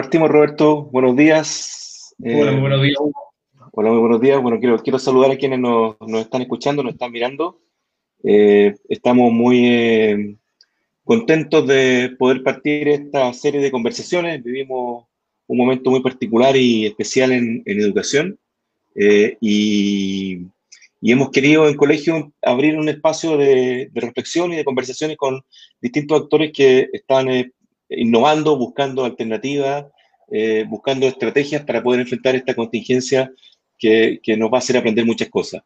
partimos, Roberto. Buenos días. Hola, muy buenos días. Hola, muy buenos días. Bueno, quiero, quiero saludar a quienes nos, están escuchando, nos están mirando. Eh, estamos muy eh, contentos de poder partir esta serie de conversaciones. Vivimos un momento muy particular y especial en, educación eh, y, hemos querido en colegio abrir un espacio de, reflexión y de conversaciones con distintos actores que están innovando, buscando alternativas, buscando estrategias para poder enfrentar esta contingencia que, nos va a hacer aprender muchas cosas.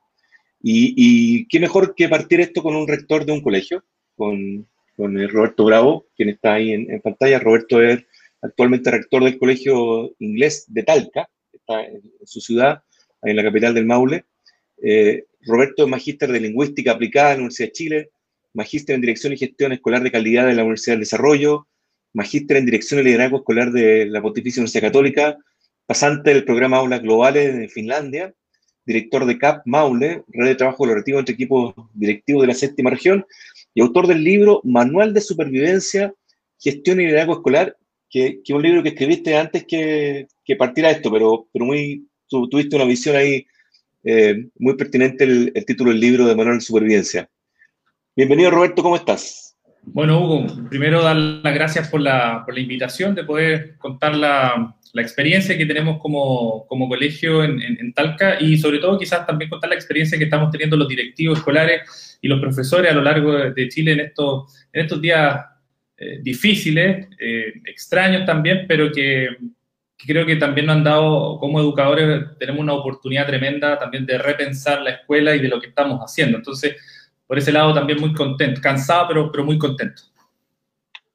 Y, qué mejor que partir esto con un rector de un colegio, con, con Roberto Bravo, quien está ahí en, pantalla. Roberto es actualmente rector del Colegio Inglés de Talca, está en, su ciudad, en la capital del Maule. Eh, Roberto es magíster de Lingüística Aplicada en la Universidad de Chile, magíster en Dirección y Gestión Escolar de Calidad de la Universidad del Desarrollo, magíster en Dirección y Liderazgo Escolar de la Pontificia Universidad Católica, pasante del programa Aulas Globales de Finlandia, director de CAP Maule, red de trabajo colaborativo entre equipos directivos de la séptima región, y autor del libro Manual de Supervivencia, Gestión y Liderazgo Escolar, que es un libro que escribiste antes que, partiera esto, pero, pero muy, tuviste una visión ahí eh, muy pertinente el, título del libro de Manual de Supervivencia. Bienvenido Roberto, ¿cómo estás? Bueno, Hugo, primero dar las gracias por la, por la invitación de poder contar la, la experiencia que tenemos como, como colegio en, en, Talca y sobre todo quizás también contar la experiencia que estamos teniendo los directivos escolares y los profesores a lo largo de, Chile en estos, en estos días eh, difíciles, eh, extraños también, pero que, creo que también nos han dado, como educadores, tenemos una oportunidad tremenda también de repensar la escuela y de lo que estamos haciendo. Entonces, por ese lado también muy contento, cansado, pero, pero muy contento.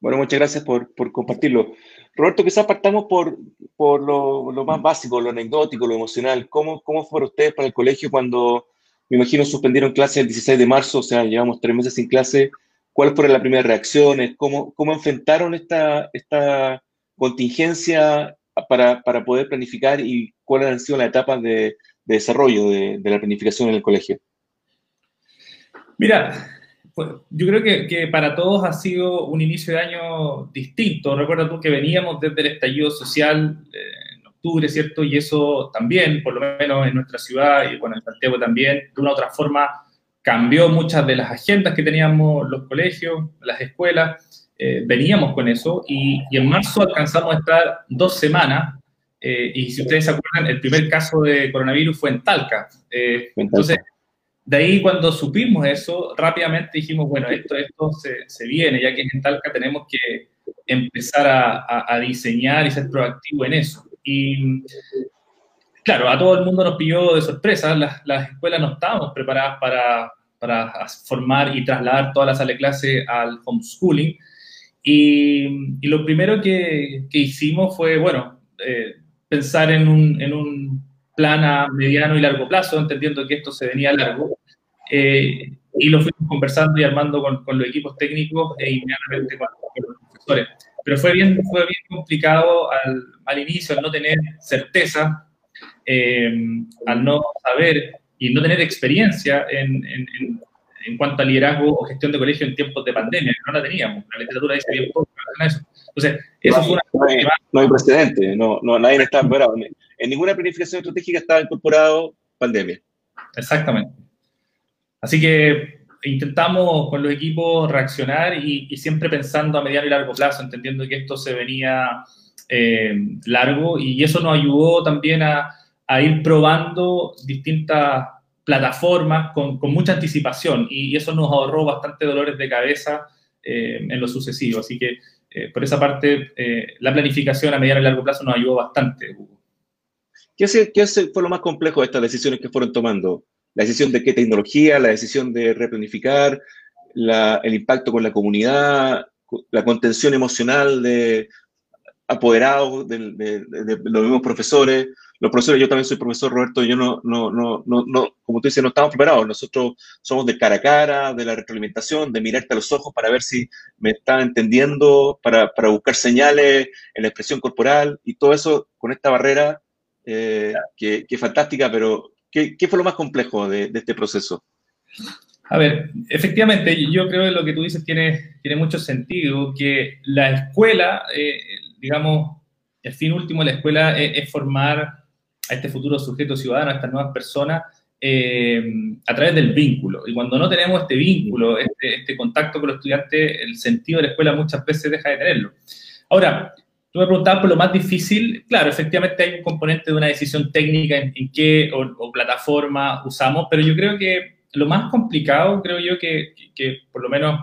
Bueno, muchas gracias por, por compartirlo. Roberto, quizás partamos por, por lo, lo, más básico, lo anecdótico, lo emocional. ¿Cómo, ¿Cómo fue para ustedes para el colegio cuando, me imagino, suspendieron clases el 16 de marzo? O sea, llevamos tres meses sin clase. ¿Cuáles fueron las primeras reacciones? ¿Cómo, cómo enfrentaron esta, esta contingencia para, para, poder planificar y cuáles han sido las etapas de, de desarrollo de, de la planificación en el colegio? Mira, pues, yo creo que, que, para todos ha sido un inicio de año distinto. Recuerda tú que veníamos desde el estallido social eh, en octubre, ¿cierto? Y eso también, por lo menos en nuestra ciudad y bueno, en Santiago también, de una u otra forma cambió muchas de las agendas que teníamos los colegios, las escuelas. Eh, veníamos con eso y, y, en marzo alcanzamos a estar dos semanas. Eh, y si ustedes se acuerdan, el primer caso de coronavirus fue en Talca. entonces, de ahí cuando supimos eso, rápidamente dijimos, bueno, esto, esto se, viene, ya que en Talca tenemos que empezar a, diseñar y ser proactivo en eso. Y claro, a todo el mundo nos pilló de sorpresa, las, las escuelas no estábamos preparadas para, para, formar y trasladar toda la sala de clase al homeschooling. Y, y lo primero que, que, hicimos fue, bueno, eh, pensar en un plan a mediano y largo plazo, entendiendo que esto se venía largo. Eh, y lo fuimos conversando y armando con, con los equipos técnicos e inmediatamente con, los profesores. Pero fue bien, fue bien complicado al, al inicio, al no tener certeza, eh, al no saber y no tener experiencia en, en, en, cuanto a liderazgo o gestión de colegio en tiempos de pandemia, que no la teníamos. La literatura dice bien poco en eso. Entonces, eso no, fue una... No hay, no hay precedente, no, no, nadie está preparado. En ninguna planificación estratégica estaba incorporado pandemia. Exactamente. Así que intentamos con los equipos reaccionar y, siempre pensando a mediano y largo plazo, entendiendo que esto se venía eh, largo y eso nos ayudó también a, ir probando distintas plataformas con, mucha anticipación y, eso nos ahorró bastante dolores de cabeza eh, en lo sucesivo. Así que eh, por esa parte, la planificación a mediano y largo plazo nos ayudó bastante. ¿Qué, ¿Qué fue lo más complejo de estas decisiones que fueron tomando? la decisión de qué tecnología, la decisión de replanificar, el impacto con la comunidad, la contención emocional de apoderados, de, los mismos profesores. Los profesores, yo también soy profesor, Roberto, yo no, no, no, no, como tú dices, no estamos preparados. Nosotros somos de cara a cara, de la retroalimentación, de mirarte a los ojos para ver si me están entendiendo, para buscar señales en la expresión corporal y todo eso con esta barrera eh, fantástica, pero ¿Qué, fue lo más complejo de, este proceso? A ver, efectivamente, yo creo que lo que tú dices tiene, tiene mucho sentido, que la escuela, eh, digamos, el fin último de la escuela es, formar a este futuro sujeto ciudadano, a estas nuevas personas, eh, a través del vínculo. Y cuando no tenemos este vínculo, este, este, contacto con los estudiantes, el sentido de la escuela muchas veces deja de tenerlo. Ahora, tú me preguntabas por lo más difícil. Claro, efectivamente hay un componente de una decisión técnica en, qué o, plataforma usamos, pero yo creo que lo más complicado, creo yo que, que por lo menos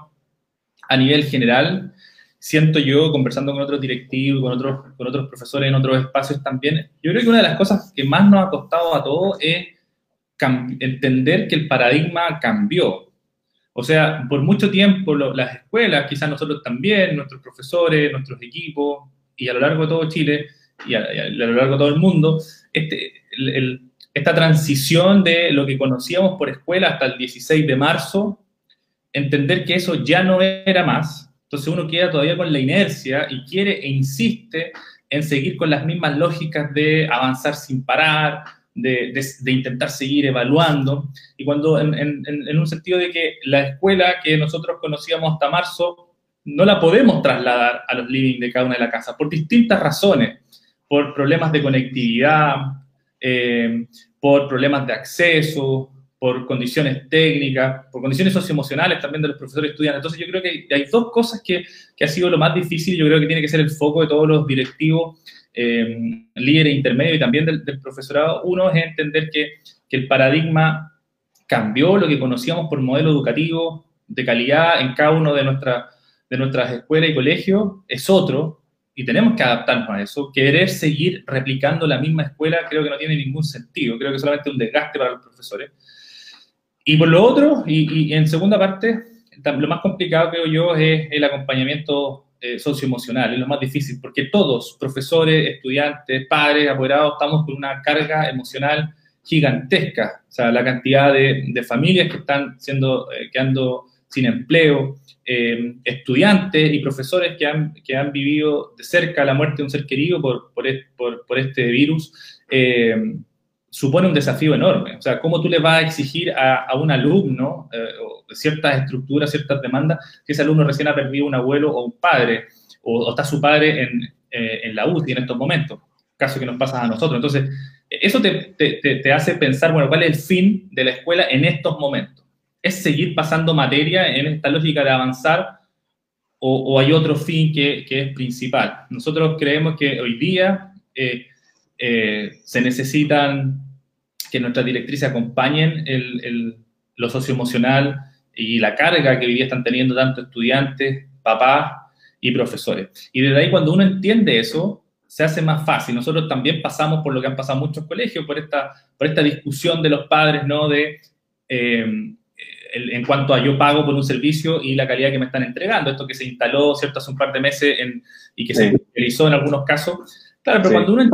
a nivel general, siento yo, conversando con otros directivos, con otros, con otros profesores en otros espacios también, yo creo que una de las cosas que más nos ha costado a todos es entender que el paradigma cambió. O sea, por mucho tiempo las escuelas, quizás nosotros también, nuestros profesores, nuestros equipos, y a lo largo de todo Chile, y a, lo largo de todo el mundo, este, esta transición de lo que conocíamos por escuela hasta el 16 de marzo, entender que eso ya no era más, entonces uno queda todavía con la inercia y quiere e insiste en seguir con las mismas lógicas de avanzar sin parar, de, intentar seguir evaluando, y cuando en, un sentido de que la escuela que nosotros conocíamos hasta marzo no la podemos trasladar a los living de cada una de la casa, por distintas razones, por problemas de conectividad, eh, por problemas de acceso, por condiciones técnicas, por condiciones socioemocionales también de los profesores estudiantes. Entonces yo creo que hay dos cosas que, que ha sido lo más difícil, yo creo que tiene que ser el foco de todos los directivos, eh, líderes intermedios y también del, profesorado. Uno es entender que, que, el paradigma cambió, lo que conocíamos por modelo educativo de calidad en cada uno de, nuestra, de nuestras escuelas y colegios es otro, y tenemos que adaptarnos a eso. Querer seguir replicando la misma escuela creo que no tiene ningún sentido, creo que solamente un desgaste para los profesores. Y por lo otro, y, en segunda parte, lo más complicado, creo yo, es el acompañamiento eh, socioemocional, es lo más difícil, porque todos, profesores, estudiantes, padres, apoderados, estamos con una carga emocional gigantesca. O sea, la cantidad de, familias que están siendo, eh, quedando sin empleo, eh, estudiantes y profesores que han, que han vivido de cerca la muerte de un ser querido por, por, por, este virus supone un desafío enorme. O sea, ¿cómo tú le vas a exigir a, un alumno eh, ciertas estructuras, ciertas demandas, que ese alumno recién ha perdido un abuelo o un padre, o, está su padre en, eh, en, la UCI en estos momentos, caso que nos pasa a nosotros? Entonces, eso te, te, hace pensar, bueno, ¿cuál es el fin de la escuela en estos momentos? ¿Es seguir pasando materia en esta lógica de avanzar o, hay otro fin que, que, es principal? Nosotros creemos que hoy día... Eh, eh, se necesitan que nuestras directrices acompañen el, lo socioemocional y la carga que hoy día están teniendo tanto estudiantes, papás y profesores. Y desde ahí cuando uno entiende eso, se hace más fácil. Nosotros también pasamos por lo que han pasado muchos colegios, por esta, por esta discusión de los padres, ¿no? De, eh, en cuanto a yo pago por un servicio y la calidad que me están entregando. Esto que se instaló, ¿cierto?, hace un par de meses y que se realizó en algunos casos. Claro, pero cuando uno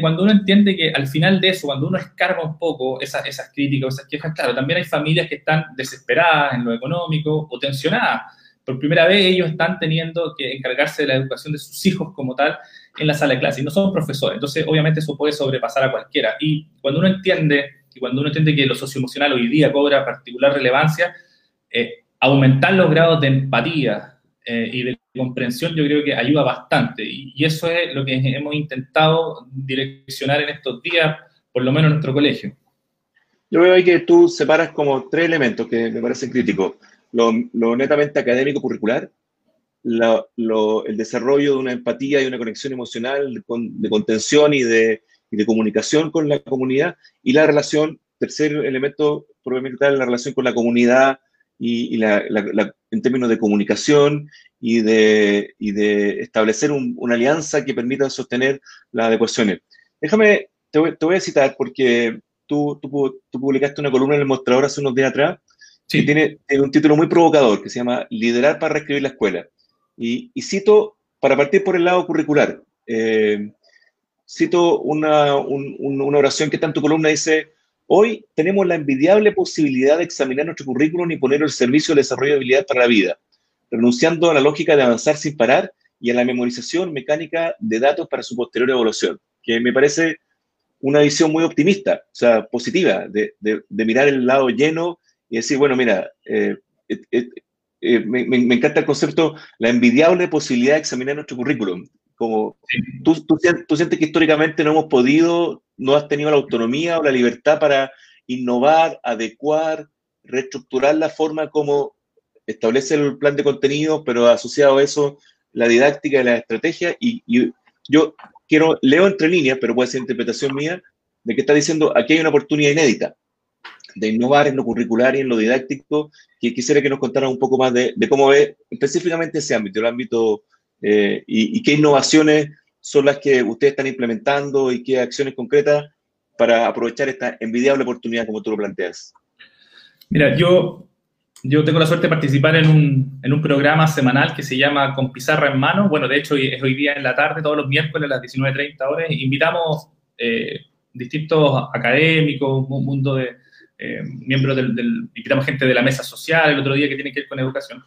cuando uno entiende que al final de eso, cuando uno escarba un poco esas, esas críticas, esas quejas, claro, también hay familias que están desesperadas en lo económico o tensionadas. Por primera vez ellos están teniendo que encargarse de la educación de sus hijos como tal en la sala de clase y no son profesores. Entonces, obviamente eso puede sobrepasar a cualquiera. Y cuando uno entiende, y cuando uno entiende que lo socioemocional hoy día cobra particular relevancia, eh, aumentar los grados de empatía, eh, y de comprensión yo creo que ayuda bastante. Y, eso es lo que hemos intentado direccionar en estos días, por lo menos en nuestro colegio. Yo veo ahí que tú separas como tres elementos que me parecen críticos. Lo, netamente académico curricular, el desarrollo de una empatía y una conexión emocional de, contención y de, de, comunicación con la comunidad y la relación, tercer elemento probablemente la relación con la comunidad y, la, en términos de comunicación y de, y de establecer una alianza que permita sostener las adecuaciones. Déjame, te voy, a citar porque tú, tú, tú, publicaste una columna en el mostrador hace unos días atrás que tiene, un título muy provocador que se llama Liderar para reescribir la escuela. Y, y cito, para partir por el lado curricular, eh, cito una, oración que está en tu columna, dice, Hoy tenemos la envidiable posibilidad de examinar nuestro currículum y poner el servicio de desarrollo de habilidades para la vida, renunciando a la lógica de avanzar sin parar y a la memorización mecánica de datos para su posterior evaluación, que me parece una visión muy optimista, o sea, positiva, de, mirar el lado lleno y decir, bueno, mira, eh, eh, eh, me, encanta el concepto, la envidiable posibilidad de examinar nuestro currículum. Como, ¿tú, tú, tú, sientes que históricamente no hemos podido, no has tenido la autonomía o la libertad para innovar, adecuar, reestructurar la forma como establece el plan de contenido, pero asociado a eso la didáctica y la estrategia. Y, yo quiero, leo entre líneas, pero puede ser interpretación mía, de que está diciendo aquí hay una oportunidad inédita de innovar en lo curricular y en lo didáctico, que quisiera que nos contara un poco más de, cómo ve específicamente ese ámbito, el ámbito eh, y, qué innovaciones son las que ustedes están implementando y qué acciones concretas para aprovechar esta envidiable oportunidad como tú lo planteas. Mira, yo, yo tengo la suerte de participar en un, en un programa semanal que se llama Con Pizarra en Mano. Bueno, de hecho, es hoy día en la tarde, todos los miércoles a las 19.30 horas. Invitamos eh, distintos académicos, un mundo de eh, miembros del, invitamos gente de la mesa social el otro día que tiene que ver con educación.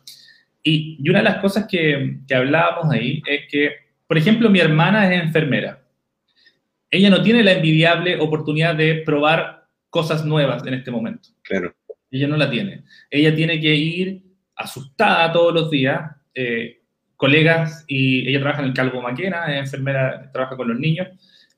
Y, y una de las cosas que, que hablábamos ahí es que, por ejemplo, mi hermana es enfermera. Ella no tiene la envidiable oportunidad de probar cosas nuevas en este momento. Claro. Ella no la tiene. Ella tiene que ir asustada todos los días. Eh, colegas, y ella trabaja en el Calvo Maquena, es enfermera, trabaja con los niños.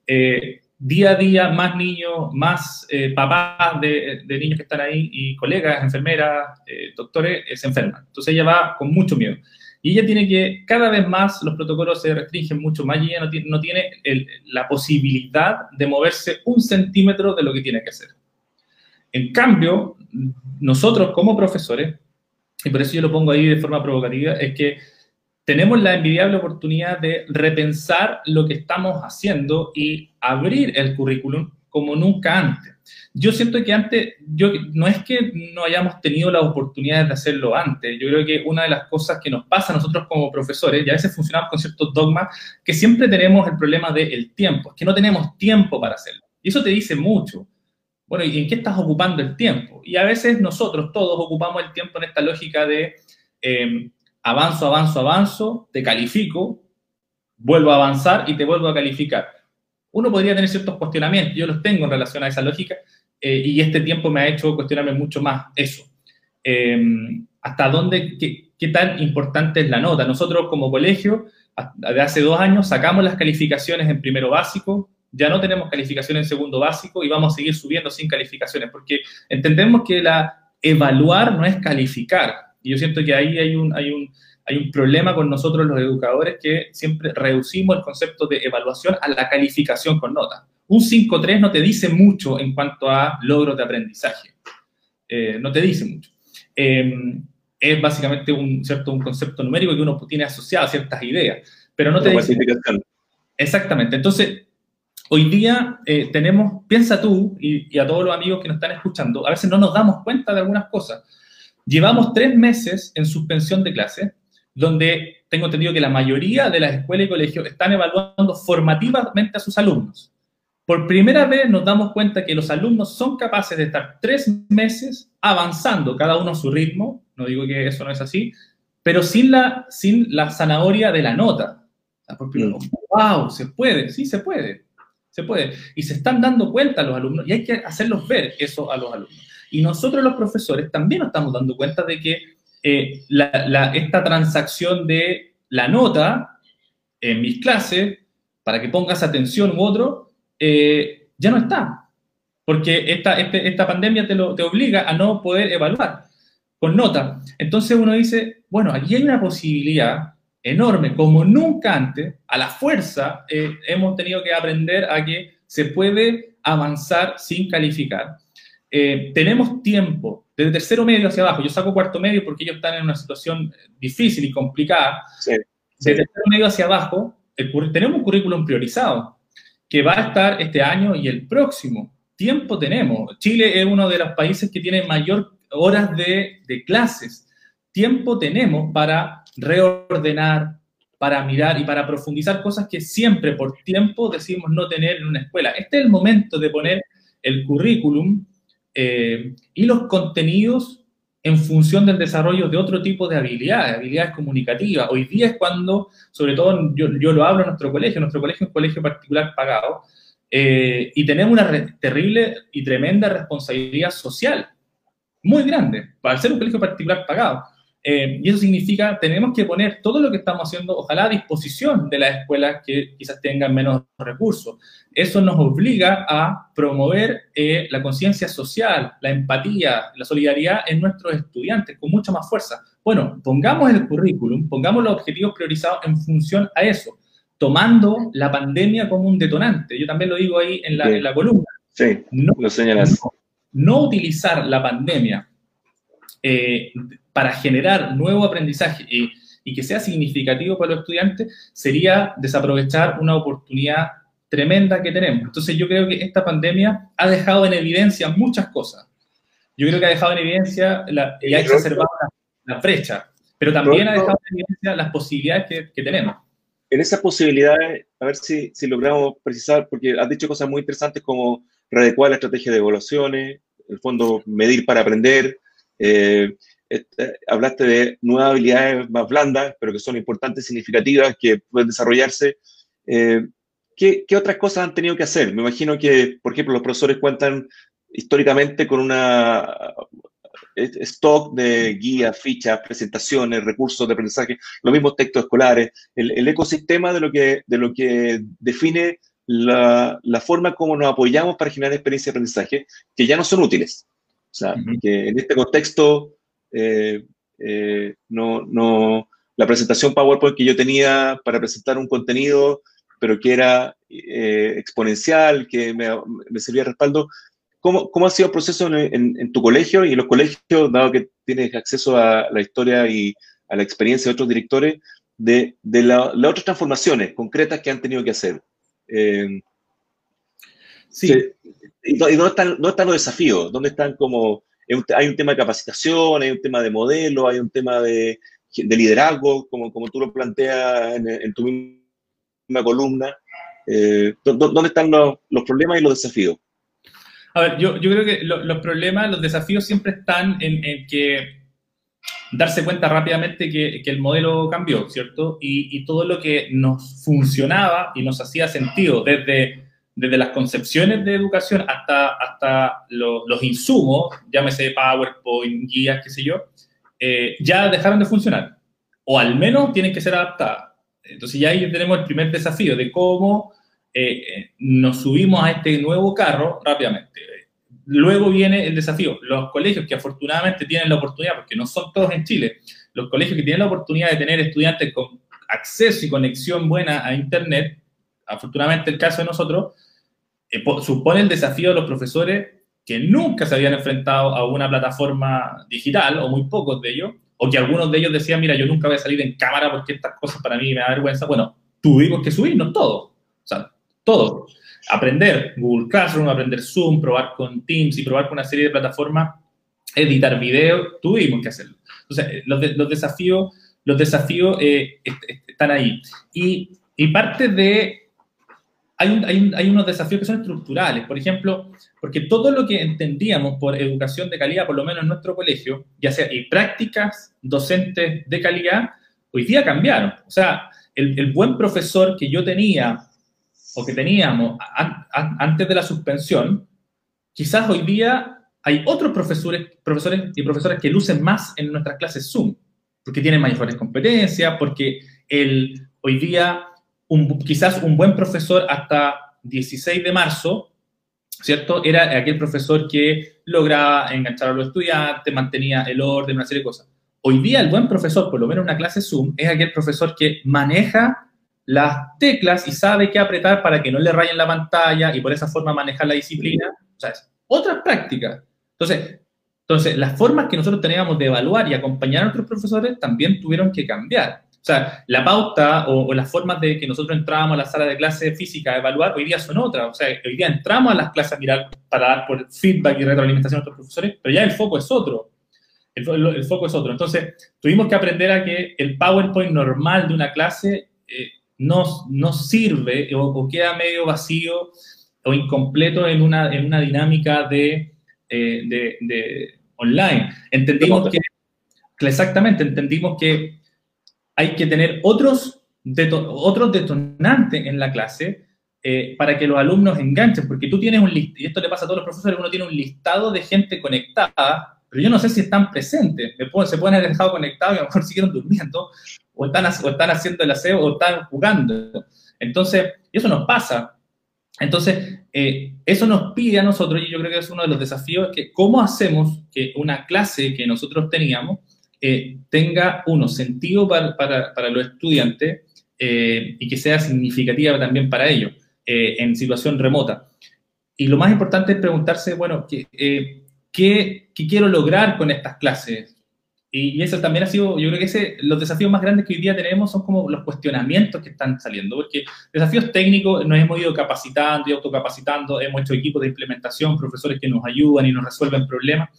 Eh, día a día más niños, más eh, papás de, niños que están ahí y colegas, enfermeras, eh, doctores, se enferman. Entonces ella va con mucho miedo. Y ella tiene que, cada vez más los protocolos se restringen mucho más y ella no tiene, no tiene la posibilidad de moverse un centímetro de lo que tiene que hacer. En cambio, nosotros como profesores, y por eso yo lo pongo ahí de forma provocativa, es que tenemos la envidiable oportunidad de repensar lo que estamos haciendo y abrir el currículum como nunca antes. Yo siento que antes, yo, no es que no hayamos tenido la oportunidad de hacerlo antes, yo creo que una de las cosas que nos pasa a nosotros como profesores, y a veces funcionamos con ciertos dogmas, que siempre tenemos el problema del tiempo, es que no tenemos tiempo para hacerlo. Y eso te dice mucho. Bueno, ¿y en qué estás ocupando el tiempo? Y a veces nosotros todos ocupamos el tiempo en esta lógica de... Eh, avanzo, avanzo, avanzo, te califico, vuelvo a avanzar y te vuelvo a calificar. Uno podría tener ciertos cuestionamientos, yo los tengo en relación a esa lógica, eh, y este tiempo me ha hecho cuestionarme mucho más eso. Em, ¿Hasta dónde, qué, qué, tan importante es la nota? Nosotros como colegio, de hace dos años, sacamos las calificaciones en primero básico, ya no tenemos calificaciones en segundo básico y vamos a seguir subiendo sin calificaciones, porque entendemos que la evaluar no es calificar, y yo siento que ahí hay un, hay un, hay un problema con nosotros los educadores que siempre reducimos el concepto de evaluación a la calificación con nota. Un 5-3 no te dice mucho en cuanto a logros de aprendizaje. Eh, no te dice mucho. Em, es básicamente un, cierto, un concepto numérico que uno tiene asociado a ciertas ideas, pero no te dice... Exactamente. Entonces, hoy día eh, tenemos, piensa tú y, y a todos los amigos que nos están escuchando, a veces no nos damos cuenta de algunas cosas. Llevamos tres meses en suspensión de clase, donde tengo entendido que la mayoría de las escuelas y colegios están evaluando formativamente a sus alumnos. Por primera vez nos damos cuenta que los alumnos son capaces de estar tres meses avanzando, cada uno a su ritmo, no digo que eso no es así, pero sin la, sin la zanahoria de la nota. wow, se puede, sí se puede, se puede. Y se están dando cuenta los alumnos y hay que hacerlos ver eso a los alumnos. Y nosotros los profesores también nos estamos dando cuenta de que eh, esta transacción de la nota en mis clases, para que pongas atención u otro, eh, ya no está. Porque esta, este, esta pandemia te, lo, te obliga a no poder evaluar con nota. Entonces uno dice, bueno, aquí hay una posibilidad enorme, como nunca antes, a la fuerza eh, hemos tenido que aprender a que se puede avanzar sin calificar. Eh, tenemos tiempo, desde tercero medio hacia abajo, yo saco cuarto medio porque ellos están en una situación difícil y complicada, de tercero medio hacia abajo, tenemos un currículum priorizado que va a estar este año y el próximo. Tiempo tenemos. Chile es uno de los países que tiene mayor horas de, de clases. Tiempo tenemos para reordenar, para mirar y para profundizar cosas que siempre por tiempo decimos no tener en una escuela. Este es el momento de poner el currículum eh, y los contenidos en función del desarrollo de otro tipo de habilidades, habilidades comunicativas. Hoy día es cuando, sobre todo yo, yo lo hablo en nuestro colegio, nuestro colegio es un colegio particular pagado, eh, y tenemos una terrible y tremenda responsabilidad social, muy grande, para ser un colegio particular pagado. Eh, y eso significa, tenemos que poner todo lo que estamos haciendo, ojalá a disposición de las escuelas que quizás tengan menos recursos. Eso nos obliga a promover eh, la conciencia social, la empatía, la solidaridad en nuestros estudiantes con mucha más fuerza. Bueno, pongamos el currículum, pongamos los objetivos priorizados en función a eso, tomando la pandemia como un detonante. Yo también lo digo ahí en la, columna. Sí, lo señalas. No, utilizar la pandemia eh, para generar nuevo aprendizaje y, y, que sea significativo para los estudiantes sería desaprovechar una oportunidad tremenda que tenemos. Entonces yo creo que esta pandemia ha dejado en evidencia muchas cosas. Yo creo que ha dejado en evidencia la, y ha exacerbado la, brecha, pero también ha dejado en evidencia las posibilidades que, que tenemos. En esas posibilidades, a ver si, si, logramos precisar, porque has dicho cosas muy interesantes como readecuar la estrategia de evaluaciones, el fondo medir para aprender, eh, este, hablaste de nuevas habilidades más blandas, pero que son importantes, significativas, que pueden desarrollarse. Eh, ¿qué, ¿qué, otras cosas han tenido que hacer? Me imagino que, por ejemplo, los profesores cuentan históricamente con una stock de guías, fichas, presentaciones, recursos de aprendizaje, los mismos textos escolares, el, el ecosistema de lo que, de lo que define la, la, forma como nos apoyamos para generar experiencias de aprendizaje, que ya no son útiles. O sea, que en este contexto eh, eh, no, no, la presentación PowerPoint que yo tenía para presentar un contenido, pero que era eh, exponencial, que me, me, servía de respaldo. ¿Cómo, ¿Cómo, ha sido el proceso en, en, tu colegio y en los colegios, dado que tienes acceso a la historia y a la experiencia de otros directores, de, de las otras transformaciones concretas que han tenido que hacer? sí. ¿Y dónde están, dónde están los desafíos? ¿Dónde están como hay un tema de capacitación, hay un tema de modelo, hay un tema de, de liderazgo, como, como tú lo planteas en, tu misma columna. Eh, ¿Dónde están los, los, problemas y los desafíos? A ver, yo, yo creo que los problemas, los desafíos siempre están en, en que darse cuenta rápidamente que, que, el modelo cambió, ¿cierto? Y, y todo lo que nos funcionaba y nos hacía sentido desde desde las concepciones de educación hasta, hasta los insumos, llámese PowerPoint, guías, qué sé yo, eh, ya dejaron de funcionar. O al menos tienen que ser adaptadas. Entonces ya ahí tenemos el primer desafío de cómo eh, nos subimos a este nuevo carro rápidamente. Luego viene el desafío. Los colegios que afortunadamente tienen la oportunidad, porque no son todos en Chile, los colegios que tienen la oportunidad de tener estudiantes con acceso y conexión buena a Internet, afortunadamente el caso de nosotros, eh, supone el desafío de los profesores que nunca se habían enfrentado a una plataforma digital, o muy pocos de ellos, o que algunos de ellos decían, mira, yo nunca voy a salir en cámara porque estas cosas para mí me da vergüenza. Bueno, tuvimos que subirnos todo, o sea, todo. Aprender Google Classroom, aprender Zoom, probar con Teams y probar con una serie de plataformas, editar video, tuvimos que hacerlo. Entonces, los, los desafíos, los desafíos eh, están ahí. Y, y parte de hay, unos desafíos que son estructurales. Por ejemplo, porque todo lo que entendíamos por educación de calidad, por lo menos en nuestro colegio, ya sea y prácticas docentes de calidad, hoy día cambiaron. O sea, el, buen profesor que yo tenía o que teníamos antes de la suspensión, quizás hoy día hay otros profesores, profesores y profesoras que lucen más en nuestras clases Zoom, porque tienen mayores competencias, porque el, hoy día quizás un buen profesor hasta 16 de marzo, ¿cierto? Era aquel profesor que lograba enganchar a los estudiantes, mantenía el orden, una serie de cosas. Hoy día el buen profesor, por lo menos en una clase Zoom, es aquel profesor que maneja las teclas y sabe qué apretar para que no le rayen la pantalla y por esa forma manejar la disciplina. O sea, es otra práctica. Entonces, entonces, las formas que nosotros teníamos de evaluar y acompañar a nuestros profesores también tuvieron que cambiar. O sea, la pauta o, las formas de que nosotros entrábamos a la sala de clase física a evaluar hoy día son otras. O sea, hoy día entramos a las clases a mirar para dar por feedback y retroalimentación a nuestros profesores, pero ya el foco es otro. El, foco es otro. Entonces, tuvimos que aprender a que el PowerPoint normal de una clase eh, no, no, sirve o, queda medio vacío o incompleto en una, en una dinámica de, eh, de, de online. Entendimos que, exactamente, entendimos que hay que tener otros, otros detonantes en la clase eh, para que los alumnos enganchen, porque tú tienes un listado, y esto le pasa a todos los profesores, uno tiene un listado de gente conectada, pero yo no sé si están presentes. se pueden haber dejado conectados y a lo mejor siguieron durmiendo, o están, o están haciendo el aseo, o están jugando. Entonces, eso nos pasa. Entonces, eh, eso nos pide a nosotros, y yo creo que es uno de los desafíos, que cómo hacemos que una clase que nosotros teníamos eh, tenga, uno, sentido para, para, para los estudiantes eh, y que sea significativa también para ellos en situación remota. Y lo más importante es preguntarse, bueno, ¿qué, qué, qué quiero lograr con estas clases? Y, eso también ha sido, yo creo que los desafíos más grandes que hoy día tenemos son como los cuestionamientos que están saliendo, porque desafíos técnicos nos hemos ido capacitando y autocapacitando, hemos hecho equipos de implementación, profesores que nos ayudan y nos resuelven problemas,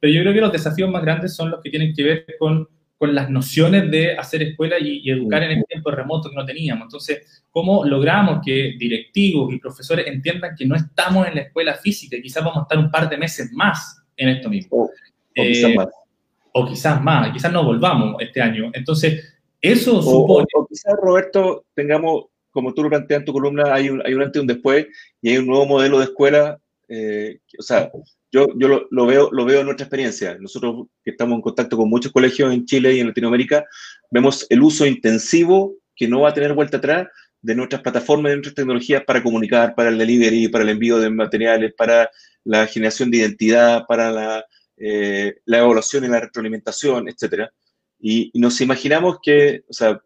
pero yo creo que los desafíos más grandes son los que tienen que ver con, con las nociones de hacer escuela y, educar en el tiempo remoto que no teníamos. Entonces, ¿cómo logramos que directivos y profesores entiendan que no estamos en la escuela física y quizás vamos a estar un par de meses más en esto mismo? O, quizás eh, más o quizás más, quizás no volvamos este año. Entonces, eso supone... O, quizás, Roberto, tengamos, como tú lo planteas en tu columna, hay un, hay un antes y un después, y hay un nuevo modelo de escuela, eh, o sea, yo, yo lo, veo, lo veo en nuestra experiencia. Nosotros que estamos en contacto con muchos colegios en Chile y en Latinoamérica, vemos el uso intensivo que no va a tener vuelta atrás de nuestras plataformas, de nuestras tecnologías para comunicar, para el delivery, para el envío de materiales, para la generación de identidad, para la, eh, la evaluación y la retroalimentación, etcétera. Y, nos imaginamos que, o sea,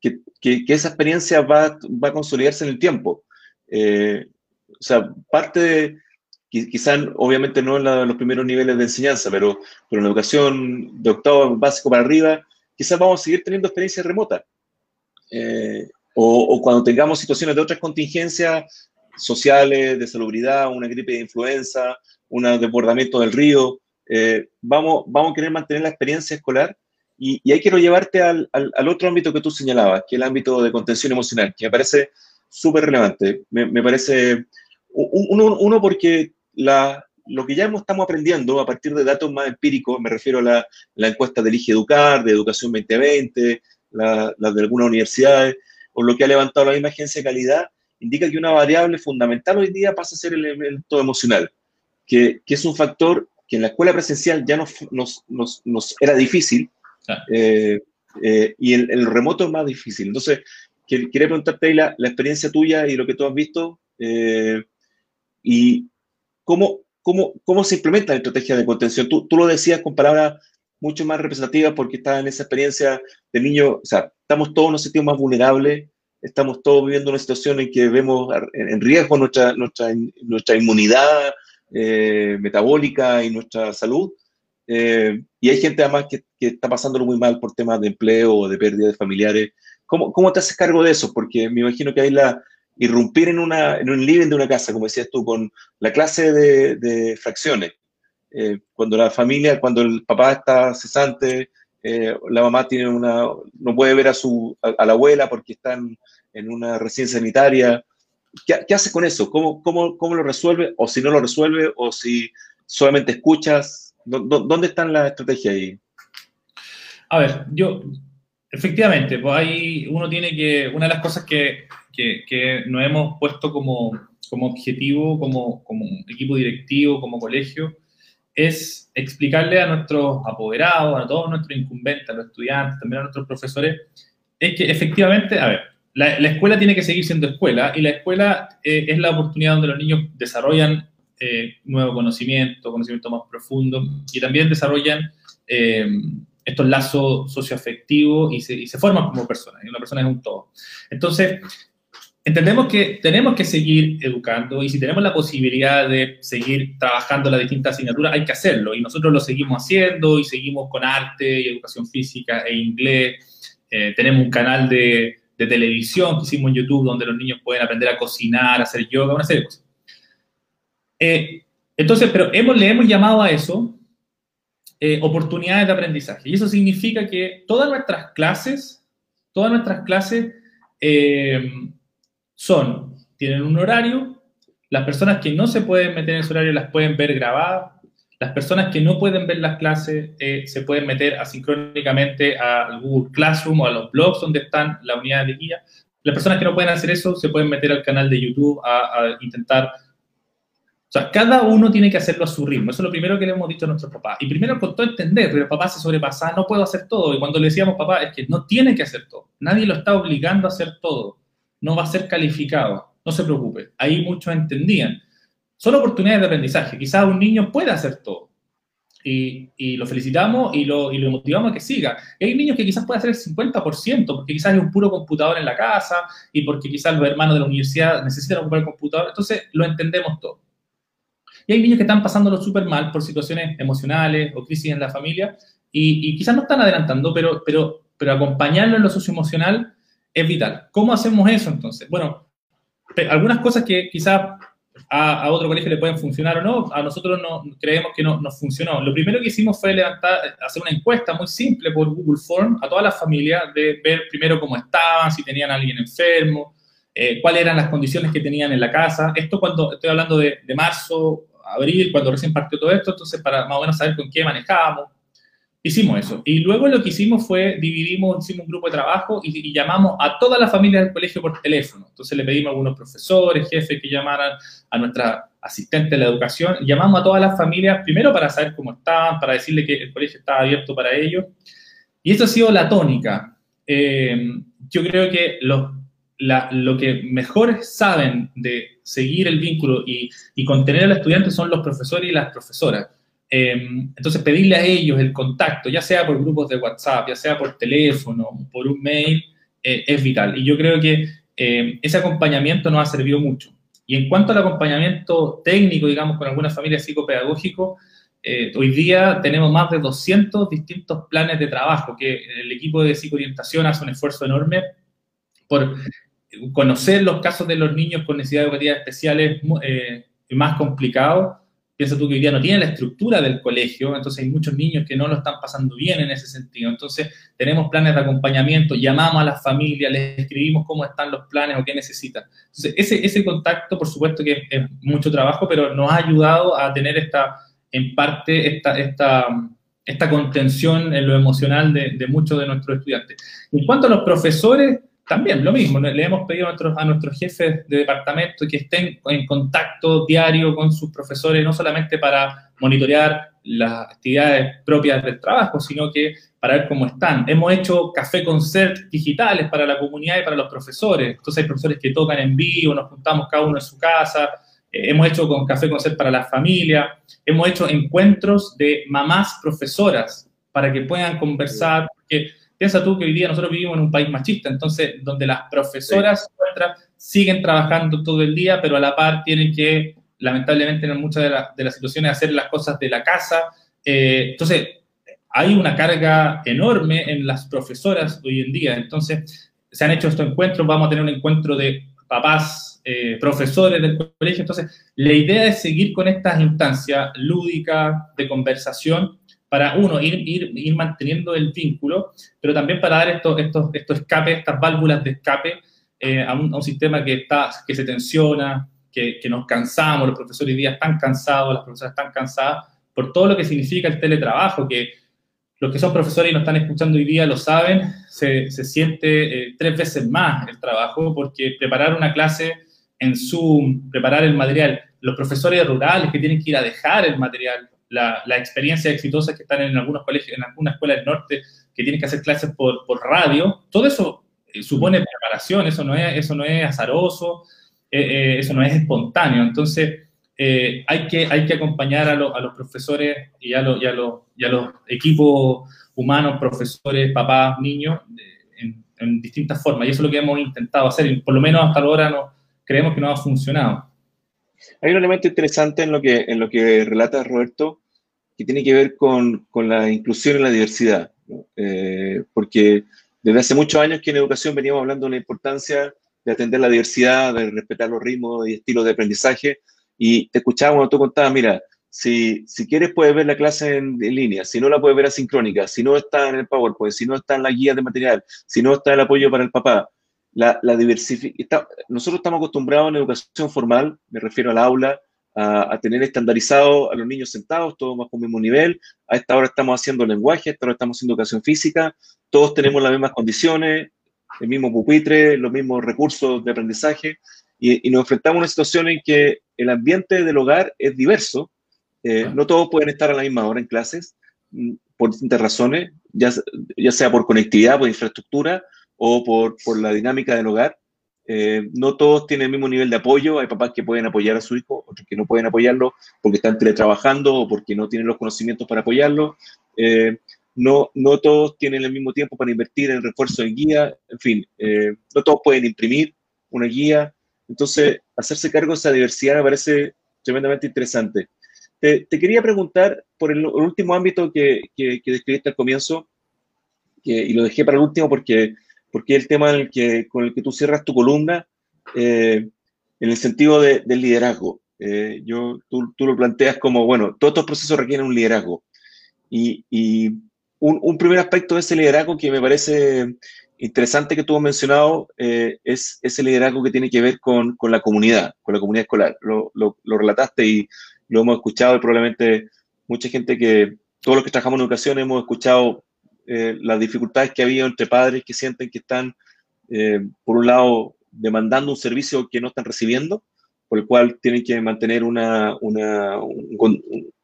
que, que, esa experiencia va, va, a consolidarse en el tiempo. Eh, o sea, parte de, quizás obviamente no en, los primeros niveles de enseñanza, pero, pero en la educación de octavo básico para arriba, quizás vamos a seguir teniendo experiencias remotas. Eh, o, cuando tengamos situaciones de otras contingencias sociales, de salubridad, una gripe de influenza, un desbordamiento del río, eh, vamos, vamos a querer mantener la experiencia escolar y, y ahí quiero llevarte al, al, otro ámbito que tú señalabas, que es el ámbito de contención emocional, que me parece súper relevante. Me, me parece, uno, uno, porque la, lo que ya estamos aprendiendo a partir de datos más empíricos, me refiero a la, la encuesta del Elige Educar, de Educación 2020, la, la, de algunas universidades, o lo que ha levantado la misma agencia de calidad, indica que una variable fundamental hoy día pasa a ser el elemento emocional, que, que es un factor que en la escuela presencial ya nos, nos, nos, era difícil eh, eh, y el, el, remoto es más difícil. Entonces, quería preguntarte ahí la, la, experiencia tuya y lo que tú has visto eh, y cómo, cómo, cómo se implementa la estrategia de contención. Tú, tú lo decías con palabras mucho más representativas porque estás en esa experiencia de niño, o sea, estamos todos en un sentido más vulnerables, estamos todos viviendo una situación en que vemos en riesgo nuestra, nuestra, nuestra inmunidad, eh, metabólica y nuestra salud. Eh, y hay gente además que, que, está pasándolo muy mal por temas de empleo o de pérdida de familiares. ¿Cómo, ¿Cómo, te haces cargo de eso? Porque me imagino que hay la irrumpir en, una, en un living de una casa, como decías tú, con la clase de, fracciones. Eh, cuando la familia, cuando el papá está cesante, la mamá tiene una, no puede ver a, su, a, la abuela porque están en una residencia sanitaria. ¿Qué, haces con eso? ¿Cómo, cómo, cómo lo resuelve? O si no lo resuelve, o si solamente escuchas. ¿Dónde están las estrategias ahí? A ver, yo, efectivamente, pues ahí uno tiene que, una de las cosas que, que, que nos hemos puesto como, como objetivo, como, como equipo directivo, como colegio, es explicarle a nuestros apoderados, a todos nuestros incumbentes, a los estudiantes, también a nuestros profesores, es que efectivamente, a ver, la, escuela tiene que seguir siendo escuela y la escuela eh, es la oportunidad donde los niños desarrollan eh, nuevo conocimiento, conocimiento más profundo y también desarrollan eh, estos lazos socioafectivos y se, y se forman como personas. Y una persona es un todo. Entonces, entendemos que tenemos que seguir educando y si tenemos la posibilidad de seguir trabajando las distintas asignaturas, hay que hacerlo. Y nosotros lo seguimos haciendo y seguimos con arte y educación física e inglés. tenemos un canal de, televisión que hicimos en YouTube, donde los niños pueden aprender a cocinar, a hacer yoga, una serie de cosas. Eh, entonces, pero hemos, le hemos llamado a eso eh, oportunidades de aprendizaje. Y eso significa que todas nuestras clases, todas nuestras clases eh, son, tienen un horario, las personas que no se pueden meter en ese horario las pueden ver grabadas, las personas que no pueden ver las clases eh, se pueden meter asincrónicamente a Google Classroom o a los blogs donde están las unidades de guía. Las personas que no pueden hacer eso se pueden meter al canal de YouTube a, intentar sea, cada uno tiene que hacerlo a su ritmo. Eso es lo primero que le hemos dicho a nuestros papás. Y primero con todo entender, pero papá se sobrepasa, no puedo hacer todo. Y cuando le decíamos, papá, es que no tiene que hacer todo. Nadie lo está obligando a hacer todo. No va a ser calificado. No se preocupe. Ahí muchos entendían. Son oportunidades de aprendizaje. Quizás un niño puede hacer todo y, lo felicitamos y lo, y lo, motivamos a que siga. hay niños que quizás pueden hacer el 50%, porque quizás hay un puro computador en la casa y porque quizás los hermanos de la universidad necesitan ocupar el computador, entonces lo entendemos todo. Y hay niños que están pasándolo súper mal por situaciones emocionales o crisis en la familia y, y, quizás no están adelantando, pero, pero, pero acompañarlo en lo socioemocional es vital. ¿Cómo hacemos eso entonces? Bueno, algunas cosas que quizás a, otro colegio le pueden funcionar o no, a nosotros no, creemos que no nos funcionó. Lo primero que hicimos fue levantar, hacer una encuesta muy simple por Google Form a todas las familias de ver primero cómo estaban, si tenían a alguien enfermo, eh, cuáles eran las condiciones que tenían en la casa. Esto cuando estoy hablando de, de marzo, abril, cuando recién partió todo esto, entonces para más o menos saber con qué manejábamos. Hicimos eso. Y luego lo que hicimos fue, dividimos, hicimos un grupo de trabajo y, llamamos a todas las familias del colegio por teléfono. Entonces le pedimos a algunos profesores, jefes que llamaran a nuestra asistente de la educación. Llamamos a todas las familias, primero para saber cómo estaban, para decirle que el colegio estaba abierto para ellos. Y eso ha sido la tónica. Eh, yo creo que lo, lo que mejor saben de seguir el vínculo y, y contener al estudiante son los profesores y las profesoras entonces, pedirle a ellos el contacto, ya sea por grupos de WhatsApp, ya sea por teléfono, por un mail, eh, es vital. Y yo creo que em, ese acompañamiento nos ha servido mucho. Y en cuanto al acompañamiento técnico, digamos, con algunas familias psicopedagógicos, eh, hoy día tenemos más de 200 distintos planes de trabajo que el equipo de psicoorientación hace un esfuerzo enorme por conocer los casos de los niños con necesidades educativas especiales eh, más complicados Piensa tú que hoy día no tiene la estructura del colegio, entonces hay muchos niños que no lo están pasando bien en ese sentido. Entonces tenemos planes de acompañamiento, llamamos a las familias, les escribimos cómo están los planes o qué necesitan. Entonces ese, ese contacto, por supuesto que es mucho trabajo, pero nos ha ayudado a tener esta, en parte, esta, esta, esta contención en lo emocional de, de muchos de nuestros estudiantes. En cuanto a los profesores, también lo mismo, le hemos pedido a nuestros, a nuestros jefes de departamento que estén en contacto diario con sus profesores, no solamente para monitorear las actividades propias del trabajo, sino que para ver cómo están. Hemos hecho café concert digitales para la comunidad y para los profesores. Entonces hay profesores que tocan en vivo, nos juntamos cada uno en su casa. Eh, hemos hecho con café concert para la familia. Hemos hecho encuentros de mamás profesoras para que puedan conversar. Porque Piensa tú que hoy día nosotros vivimos en un país machista, entonces donde las profesoras nuestras siguen trabajando todo el día, pero a la par tienen que, lamentablemente, en muchas de, las situaciones, hacer las cosas de la casa. Eh, entonces, hay una carga enorme en las profesoras hoy en día. Entonces, se han hecho estos encuentros, vamos a tener un encuentro de papás, eh, profesores del colegio. Entonces, la idea es seguir con estas instancias lúdicas de conversación para, uno, ir, ir, ir manteniendo el vínculo, pero también para dar estos, estos, estos escapes, estas válvulas de escape eh, a, un, sistema que, está, que se tensiona, que, que, nos cansamos, los profesores hoy día están cansados, las profesoras están cansadas por todo lo que significa el teletrabajo, que los que son profesores y nos están escuchando hoy día lo saben, se, se siente eh, tres veces más el trabajo, porque preparar una clase en Zoom, preparar el material, los profesores rurales que tienen que ir a dejar el material, la, la experiencia exitosa que están en algunos colegios, en algunas escuelas del norte, que tienen que hacer clases por, por radio, todo eso eh, supone preparación, eso no es, eso no es azaroso, eh, eh, eso no es espontáneo. Entonces, hay, que, hay que acompañar a, a los profesores y a, lo, y, a y a, los equipos humanos, profesores, papás, niños, en, en, distintas formas. Y eso es lo que hemos intentado hacer, y por lo menos hasta ahora no, creemos que no ha funcionado. Hay un elemento interesante en lo que, en lo que relata Roberto, que tiene que ver con, con la inclusión y la diversidad, eh, porque desde hace muchos años que en educación veníamos hablando de la importancia de atender la diversidad, de respetar los ritmos y estilos de aprendizaje, y te escuchaba cuando tú contabas, mira, si, si quieres puedes ver la clase en, línea, si no la puedes ver asincrónica, si no está en el PowerPoint, si no está en la guía de material, si no está el apoyo para el papá, la, la nosotros estamos acostumbrados en educación formal, me refiero al aula, a, tener estandarizado a los niños sentados, todos más con el mismo nivel. A esta hora estamos haciendo lenguaje, a esta hora estamos haciendo educación física, todos tenemos las mismas condiciones, el mismo pupitre, los mismos recursos de aprendizaje, y, nos enfrentamos a una situación en que el ambiente del hogar es diverso. Eh, no todos pueden estar a la misma hora en clases mm, por distintas razones, ya, ya sea por conectividad, por infraestructura o por, por la dinámica del hogar. Eh, no todos tienen el mismo nivel de apoyo. Hay papás que pueden apoyar a su hijo, otros que no pueden apoyarlo porque están teletrabajando o porque no tienen los conocimientos para apoyarlo. Eh, no, no todos tienen el mismo tiempo para invertir en refuerzo de guía. En fin, eh, no todos pueden imprimir una guía. Entonces, hacerse cargo de esa diversidad me parece tremendamente interesante. Te, quería preguntar por el, último ámbito que, que, que, describiste al comienzo, y lo dejé para el último porque porque es el tema el que, con el que tú cierras tu columna, eh, en el sentido del liderazgo. Eh, yo, tú, tú, lo planteas como, bueno, todos estos procesos requieren un liderazgo. Y, y un, un, primer aspecto de ese liderazgo que me parece interesante que tú has mencionado eh, es ese liderazgo que tiene que ver con, con la comunidad, con la comunidad escolar. Lo, lo, lo, relataste y lo hemos escuchado y probablemente mucha gente que, todos los que trabajamos en educación hemos escuchado eh, las dificultades que ha habido entre padres que sienten que están, eh, por un lado, demandando un servicio que no están recibiendo, por el cual tienen que mantener una, una,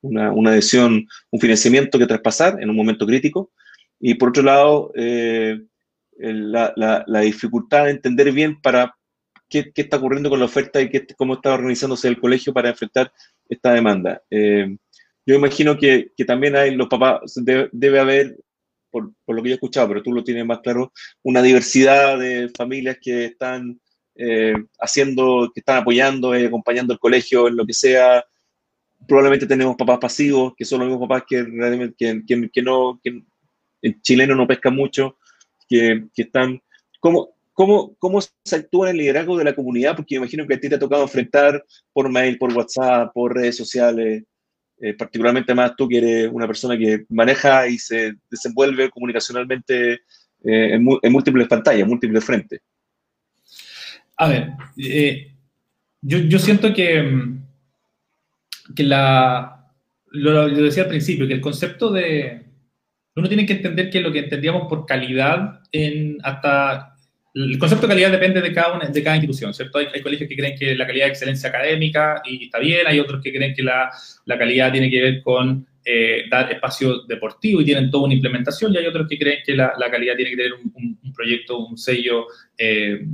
una, una adhesión, un financiamiento que traspasar en un momento crítico. Y por otro lado, eh, la, la, la, dificultad de entender bien para qué, qué, está ocurriendo con la oferta y qué, cómo está organizándose el colegio para enfrentar esta demanda. yo imagino que, que, también hay los papás, debe, debe haber por, lo que yo he escuchado, pero tú lo tienes más claro, una diversidad de familias que están eh, haciendo, que están apoyando, eh, acompañando el colegio en lo que sea. Probablemente tenemos papás pasivos, que son los mismos papás que, que, que, que no, que el chileno no pesca mucho, que, que están... ¿Cómo, ¿Cómo, ¿Cómo se actúa en el liderazgo de la comunidad? Porque me imagino que a ti te ha tocado enfrentar por mail, por WhatsApp, por redes sociales, eh, particularmente más tú que eres una persona que maneja y se desenvuelve comunicacionalmente eh, en, múltiples pantallas, múltiples frentes. A ver, eh, yo, yo, siento que, mm, que la, lo, lo, decía al principio, que el concepto de... Uno tiene que entender que lo que entendíamos por calidad en hasta el concepto de calidad depende de cada, una, de cada institución, ¿cierto? Hay, colegios que creen que la calidad es excelencia académica y está bien, hay otros que creen que la, la calidad tiene que ver con eh, dar espacio deportivo y tienen toda una implementación, y hay otros que creen que la, la calidad tiene que tener un, un, proyecto, un sello eh,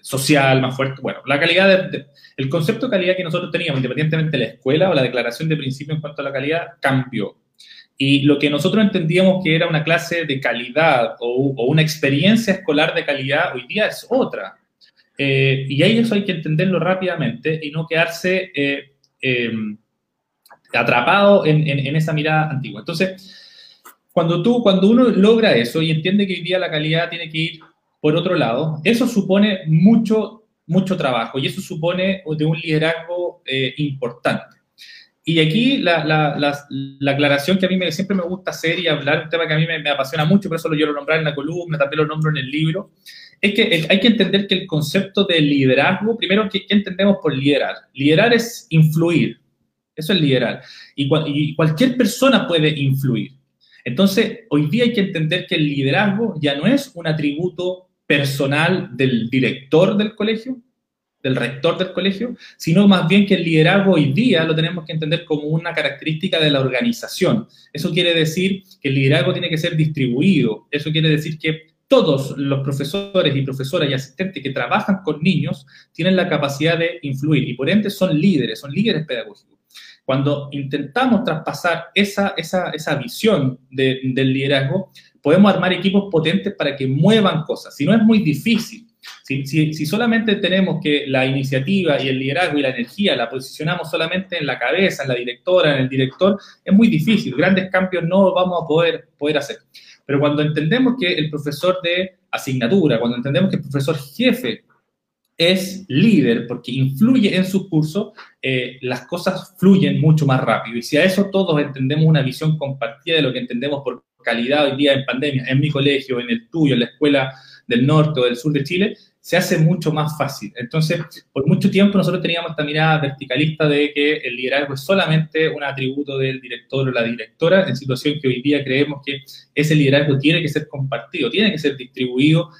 social más fuerte. Bueno, la calidad, de, de, el concepto de calidad que nosotros teníamos, independientemente de la escuela o la declaración de principio en cuanto a la calidad, cambió. Y lo que nosotros entendíamos que era una clase de calidad o, una experiencia escolar de calidad, hoy día es otra. Eh, y ahí eso hay que entenderlo rápidamente y no quedarse eh, eh, atrapado en, en, en, esa mirada antigua. Entonces, cuando, tú, cuando uno logra eso y entiende que hoy día la calidad tiene que ir por otro lado, eso supone mucho, mucho trabajo y eso supone de un liderazgo eh, importante. Y aquí la, la, la, la, aclaración que a mí me, siempre me gusta hacer y hablar, un tema que a mí me, apasiona mucho, por eso lo yo lo nombrar en la columna, también lo nombro en el libro, es que hay que entender que el concepto de liderazgo, primero, ¿qué, qué entendemos por liderar? Liderar es influir, eso es liderar. Y, y cualquier persona puede influir. Entonces, hoy día hay que entender que el liderazgo ya no es un atributo personal del director del colegio, del rector del colegio, sino más bien que el liderazgo hoy día lo tenemos que entender como una característica de la organización. Eso quiere decir que el liderazgo tiene que ser distribuido. Eso quiere decir que todos los profesores y profesoras y asistentes que trabajan con niños tienen la capacidad de influir y por ende son líderes, son líderes pedagógicos. Cuando intentamos traspasar esa, esa, esa visión de, del liderazgo, podemos armar equipos potentes para que muevan cosas. Si no es muy difícil, si, solamente tenemos que la iniciativa y el liderazgo y la energía la posicionamos solamente en la cabeza, en la directora, en el director, es muy difícil. Grandes cambios no vamos a poder, poder hacer. Pero cuando entendemos que el profesor de asignatura, cuando entendemos que el profesor jefe es líder porque influye en su curso, eh, las cosas fluyen mucho más rápido. Y si a eso todos entendemos una visión compartida de lo que entendemos por calidad hoy día en pandemia, en mi colegio, en el tuyo, en la escuela del norte o del sur de Chile, se hace mucho más fácil. Entonces, por mucho tiempo nosotros teníamos esta mirada verticalista de que el liderazgo es solamente un atributo del director o la directora, en situación que hoy día creemos que ese liderazgo tiene que ser compartido, tiene que ser distribuido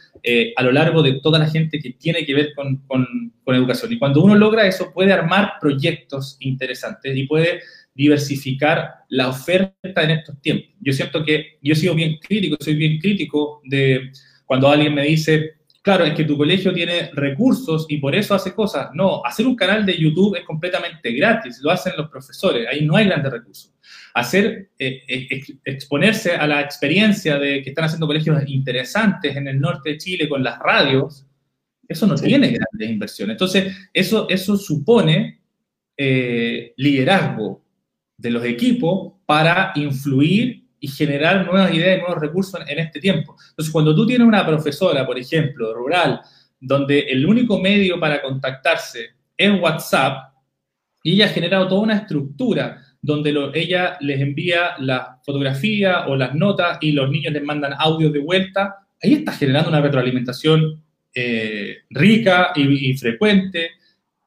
a lo largo de toda la gente que tiene que ver con, con, con, educación. Y cuando uno logra eso, puede armar proyectos interesantes y puede diversificar la oferta en estos tiempos. Yo siento que yo he sido bien crítico, soy bien crítico de cuando alguien me dice, claro, es que tu colegio tiene recursos y por eso hace cosas. No, hacer un canal de YouTube es completamente gratis, lo hacen los profesores, ahí no hay grandes recursos. Hacer, eh, eh, exponerse a la experiencia de que están haciendo colegios interesantes en el norte de Chile con las radios, eso no tiene grandes inversiones. Entonces, eso, eso supone eh, liderazgo de los equipos para influir y generar nuevas ideas y nuevos recursos en, este tiempo. Entonces, cuando tú tienes una profesora, por ejemplo, rural, donde el único medio para contactarse es WhatsApp, y ella ha generado toda una estructura donde ella les envía la fotografía o las notas y los niños les mandan audio de vuelta, ahí está generando una retroalimentación eh, rica y, y, frecuente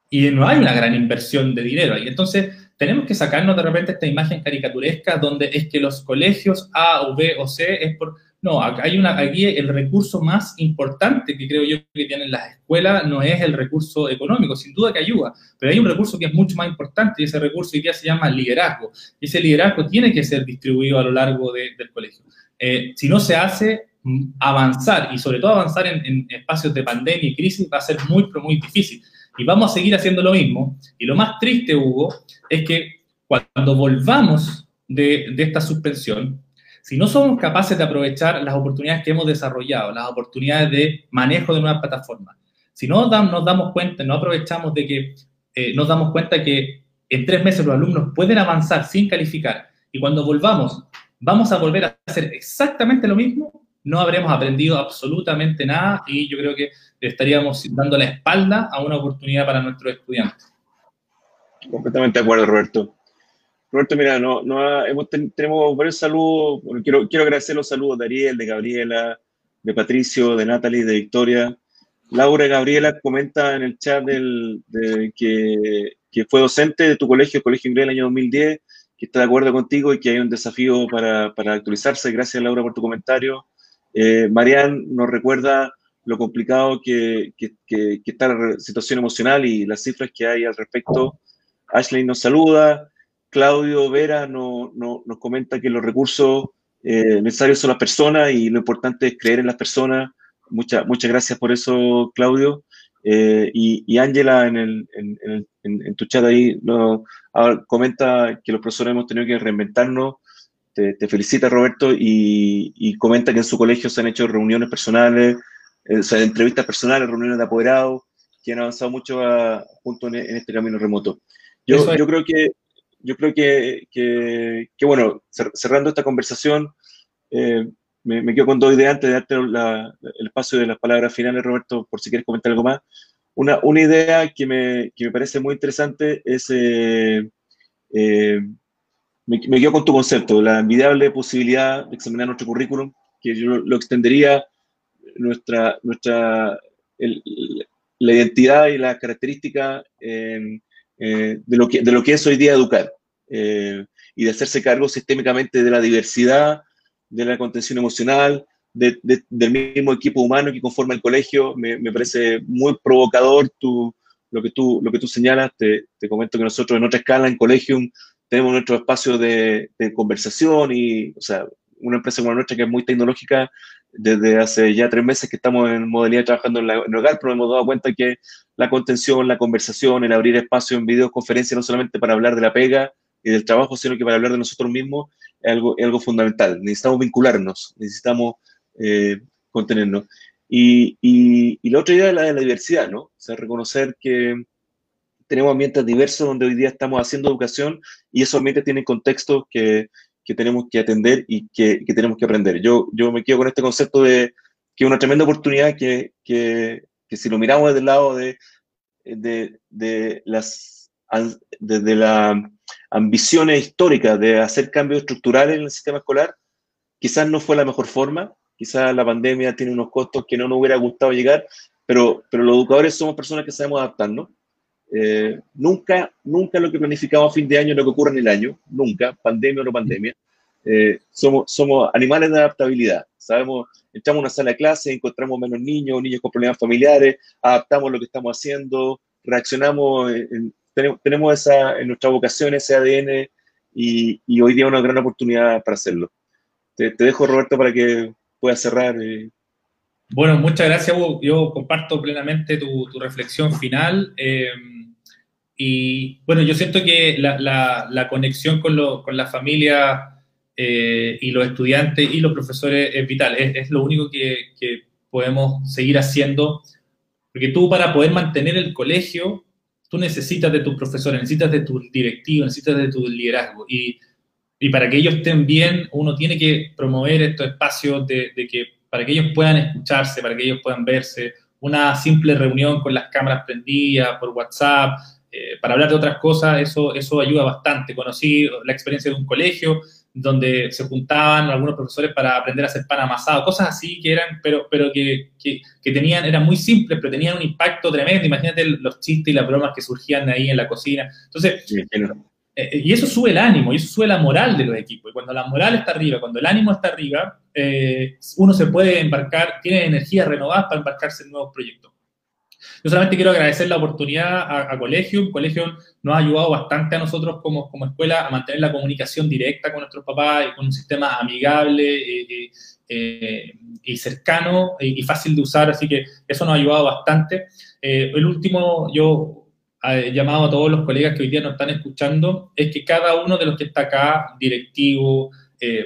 y no hay una gran inversión de dinero ahí. Entonces, tenemos que sacarnos de repente esta imagen caricaturesca donde es que los colegios A o B o C es por... No, hay una, aquí el recurso más importante que creo yo que tienen las escuelas no es el recurso económico, sin duda que ayuda, pero hay un recurso que es mucho más importante y ese recurso hoy día se llama liderazgo. Y ese liderazgo tiene que ser distribuido a lo largo del colegio. Eh, si no se hace, mm, avanzar y sobre todo avanzar en, en espacios de pandemia y crisis va a ser muy, pero muy difícil y vamos a seguir haciendo lo mismo. Y lo más triste, Hugo, es que cuando volvamos de, esta suspensión, si no somos capaces de aprovechar las oportunidades que hemos desarrollado, las oportunidades de manejo de nuevas plataformas, si no nos damos cuenta, no aprovechamos de que eh, nos damos cuenta que en tres meses los alumnos pueden avanzar sin calificar y cuando volvamos vamos a volver a hacer exactamente lo mismo, no habremos aprendido absolutamente nada y yo creo que estaríamos dando la espalda a una oportunidad para nuestros estudiantes. Completamente de acuerdo, Roberto. Roberto, mira, no, no tenemos varios saludos. quiero, quiero agradecer los saludos de Ariel, de Gabriela, de Patricio, de Natalie, de Victoria. Laura y Gabriela comenta en el chat del, de que, que, fue docente de tu colegio, Colegio Inglés, en el año 2010, que está de acuerdo contigo y que hay un desafío para, para actualizarse. Gracias, Laura, por tu comentario. Eh, Marian nos recuerda lo complicado que, que, está la situación emocional y las cifras que hay al respecto. Ashley nos saluda. Claudio Vera no, nos comenta que los recursos eh, necesarios son las personas y lo importante es creer en las personas. Muchas muchas gracias por eso, Claudio. Eh, y Ángela, en, en, tu chat ahí, nos comenta que los profesores hemos tenido que reinventarnos te, felicita Roberto y, comenta que en su colegio se han hecho reuniones personales, eh, o sea, entrevistas personales, reuniones de apoderados, que han avanzado mucho junto en, este camino remoto. Yo, yo creo que, yo creo que, que, bueno, cerrando esta conversación, eh, me, quedo con dos ideas antes de darte el espacio de las palabras finales, Roberto, por si quieres comentar algo más. Una, una idea que me, que me parece muy interesante es eh, me, quedo con tu concepto, la envidiable posibilidad de examinar nuestro currículum, que yo lo, extendería nuestra, nuestra la identidad y la característica eh, de, lo que, de lo que es hoy día educar eh, y de hacerse cargo sistémicamente de la diversidad, de la contención emocional, del mismo equipo humano que conforma el colegio. Me, me parece muy provocador lo, que tú, lo que tú señalas. Te, te, comento que nosotros en otra escala, en Colegium, tenemos nuestro espacio de, conversación y, o sea, una empresa como la nuestra que es muy tecnológica, desde hace ya tres meses que estamos en modalidad trabajando en, el hogar, pero hemos dado cuenta que la contención, la conversación, el abrir espacio en videoconferencia, no solamente para hablar de la pega y del trabajo, sino que para hablar de nosotros mismos, es algo, algo fundamental. Necesitamos vincularnos, necesitamos eh, contenernos. Y, y, y, la otra idea es la de la diversidad, ¿no? O sea, reconocer que, tenemos ambientes diversos donde hoy día estamos haciendo educación y esos ambientes tienen contextos que, que tenemos que atender y que, que, tenemos que aprender. Yo, yo me quedo con este concepto de que es una tremenda oportunidad que, que, que si lo miramos desde el lado de, de, de las desde la ambiciones históricas de hacer cambios estructurales en el sistema escolar, quizás no fue la mejor forma, quizás la pandemia tiene unos costos que no nos hubiera gustado llegar, pero, pero los educadores somos personas que sabemos adaptarnos eh, nunca, nunca lo que planificamos a fin de año es lo que ocurre en el año, nunca, pandemia o no pandemia. Eh, somos, somos animales de adaptabilidad, sabemos entramos a una sala de clase, encontramos menos niños, niños con problemas familiares, adaptamos lo que estamos haciendo, reaccionamos, tenemos, esa, en nuestra vocación ese ADN y, hoy día una gran oportunidad para hacerlo. Te, dejo, Roberto, para que puedas cerrar. Eh. Bueno, muchas gracias, Hugo. Yo comparto plenamente tu, reflexión final. Eh, y bueno, yo siento que la, conexión con, la familia eh, y los estudiantes y los profesores es vital. Es, lo único que, que, podemos seguir haciendo. Porque tú para poder mantener el colegio, tú necesitas de tus profesores, necesitas de tu directivo, necesitas de tu liderazgo. Y, y para que ellos estén bien, uno tiene que promover estos espacios de, de que para que ellos puedan escucharse, para que ellos puedan verse, una simple reunión con las cámaras prendidas por WhatsApp, eh, para hablar de otras cosas, eso, eso ayuda bastante. Conocí la experiencia de un colegio donde se juntaban algunos profesores para aprender a hacer pan amasado, cosas así que eran, pero, pero que, que, tenían, eran muy simples, pero tenían un impacto tremendo. Imagínate los chistes y las bromas que surgían de ahí en la cocina. Entonces, eh, y eso sube el ánimo, y eso sube la moral de los equipos. Y cuando la moral está arriba, cuando el ánimo está arriba, eh, uno se puede embarcar, tiene energía renovada para embarcarse en nuevos proyectos. Yo solamente quiero agradecer la oportunidad a, a Colegium. Colegium nos ha ayudado bastante a nosotros como, como escuela a mantener la comunicación directa con nuestros papás y con un sistema amigable eh, y cercano y, fácil de usar, así que eso nos ha ayudado bastante. El último, yo llamado a todos los colegas que hoy día nos están escuchando, es que cada uno de los que está acá, directivo,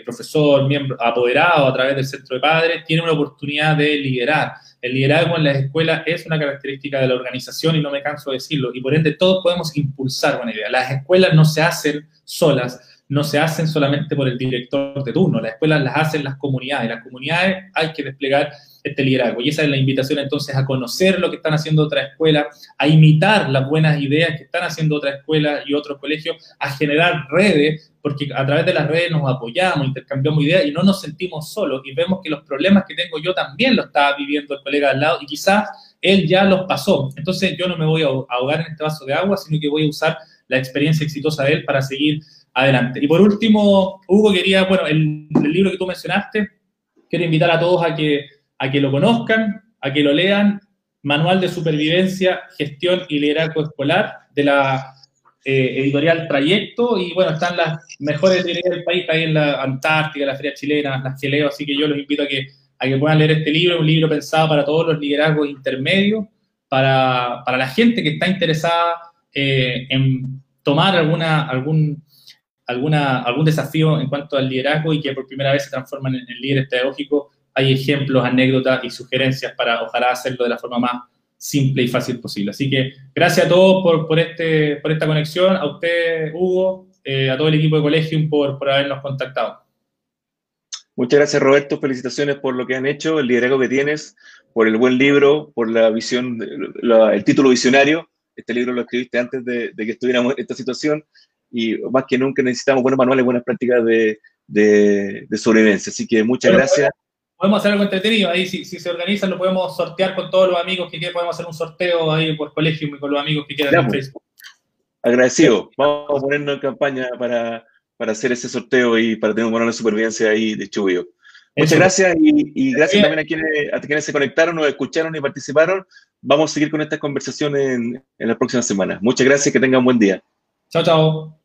profesor, miembro, apoderado a través del centro de padres, tiene una oportunidad de liderar el liderazgo en las escuelas es una característica de la organización y no me canso de decirlo. Y por ende, todos podemos impulsar buena idea. Las escuelas no se hacen solas, no se hacen solamente por el director de turno. Las escuelas las hacen las comunidades. Las comunidades hay que desplegar este liderazgo. Y esa es la invitación entonces a conocer lo que están haciendo otras escuelas, a imitar las buenas ideas que están haciendo otras escuelas y otros colegios, a generar redes, porque a través de las redes nos apoyamos, intercambiamos ideas y no nos sentimos solos y vemos que los problemas que tengo yo también lo estaba viviendo el colega al lado y quizás él ya los pasó. Entonces yo no me voy a ahogar en este vaso de agua, sino que voy a usar la experiencia exitosa de él para seguir adelante. Y por último, Hugo, quería, bueno, el, el libro que tú mencionaste, quiero invitar a todos a que a que lo conozcan, a que lo lean, Manual de Supervivencia, Gestión y Liderazgo Escolar de la eh, editorial Trayecto, y bueno, están las mejores librerías del país, ahí en la Antártica, la Feria Chilena, las Chileo, así que yo los invito a que, a que puedan leer este libro, un libro pensado para todos los liderazgos intermedios, para, para la gente que está interesada eh, en tomar alguna, algún, alguna, algún desafío en cuanto al liderazgo y que por primera vez se transforman en, en líderes pedagógicos hay ejemplos, anécdotas y sugerencias para ojalá hacerlo de la forma más simple y fácil posible. Así que gracias a todos por, por, este, por esta conexión, a usted, Hugo, eh, a todo el equipo de Colegium por, por habernos contactado. Muchas gracias, Roberto. Felicitaciones por lo que han hecho, el liderazgo que tienes, por el buen libro, por la visión, el título visionario. Este libro lo escribiste antes de, que estuviéramos en esta situación y más que nunca necesitamos buenos manuales, buenas prácticas de, de, sobrevivencia. Así que muchas gracias podemos hacer algo entretenido. Ahí, si, se organizan, lo podemos sortear con todos los amigos que quieran. Podemos hacer un sorteo ahí por colegio y con los amigos que quieran en pues. Facebook. Agradecido. Vamos a ponernos en campaña para, hacer ese sorteo y para tener un manual de supervivencia ahí de Chubio. Muchas gracias y, gracias también a quienes, a quienes se conectaron, nos escucharon y participaron. Vamos a seguir con estas conversaciones en, en las próximas semanas. Muchas gracias, que tengan un buen día. Chao, chao.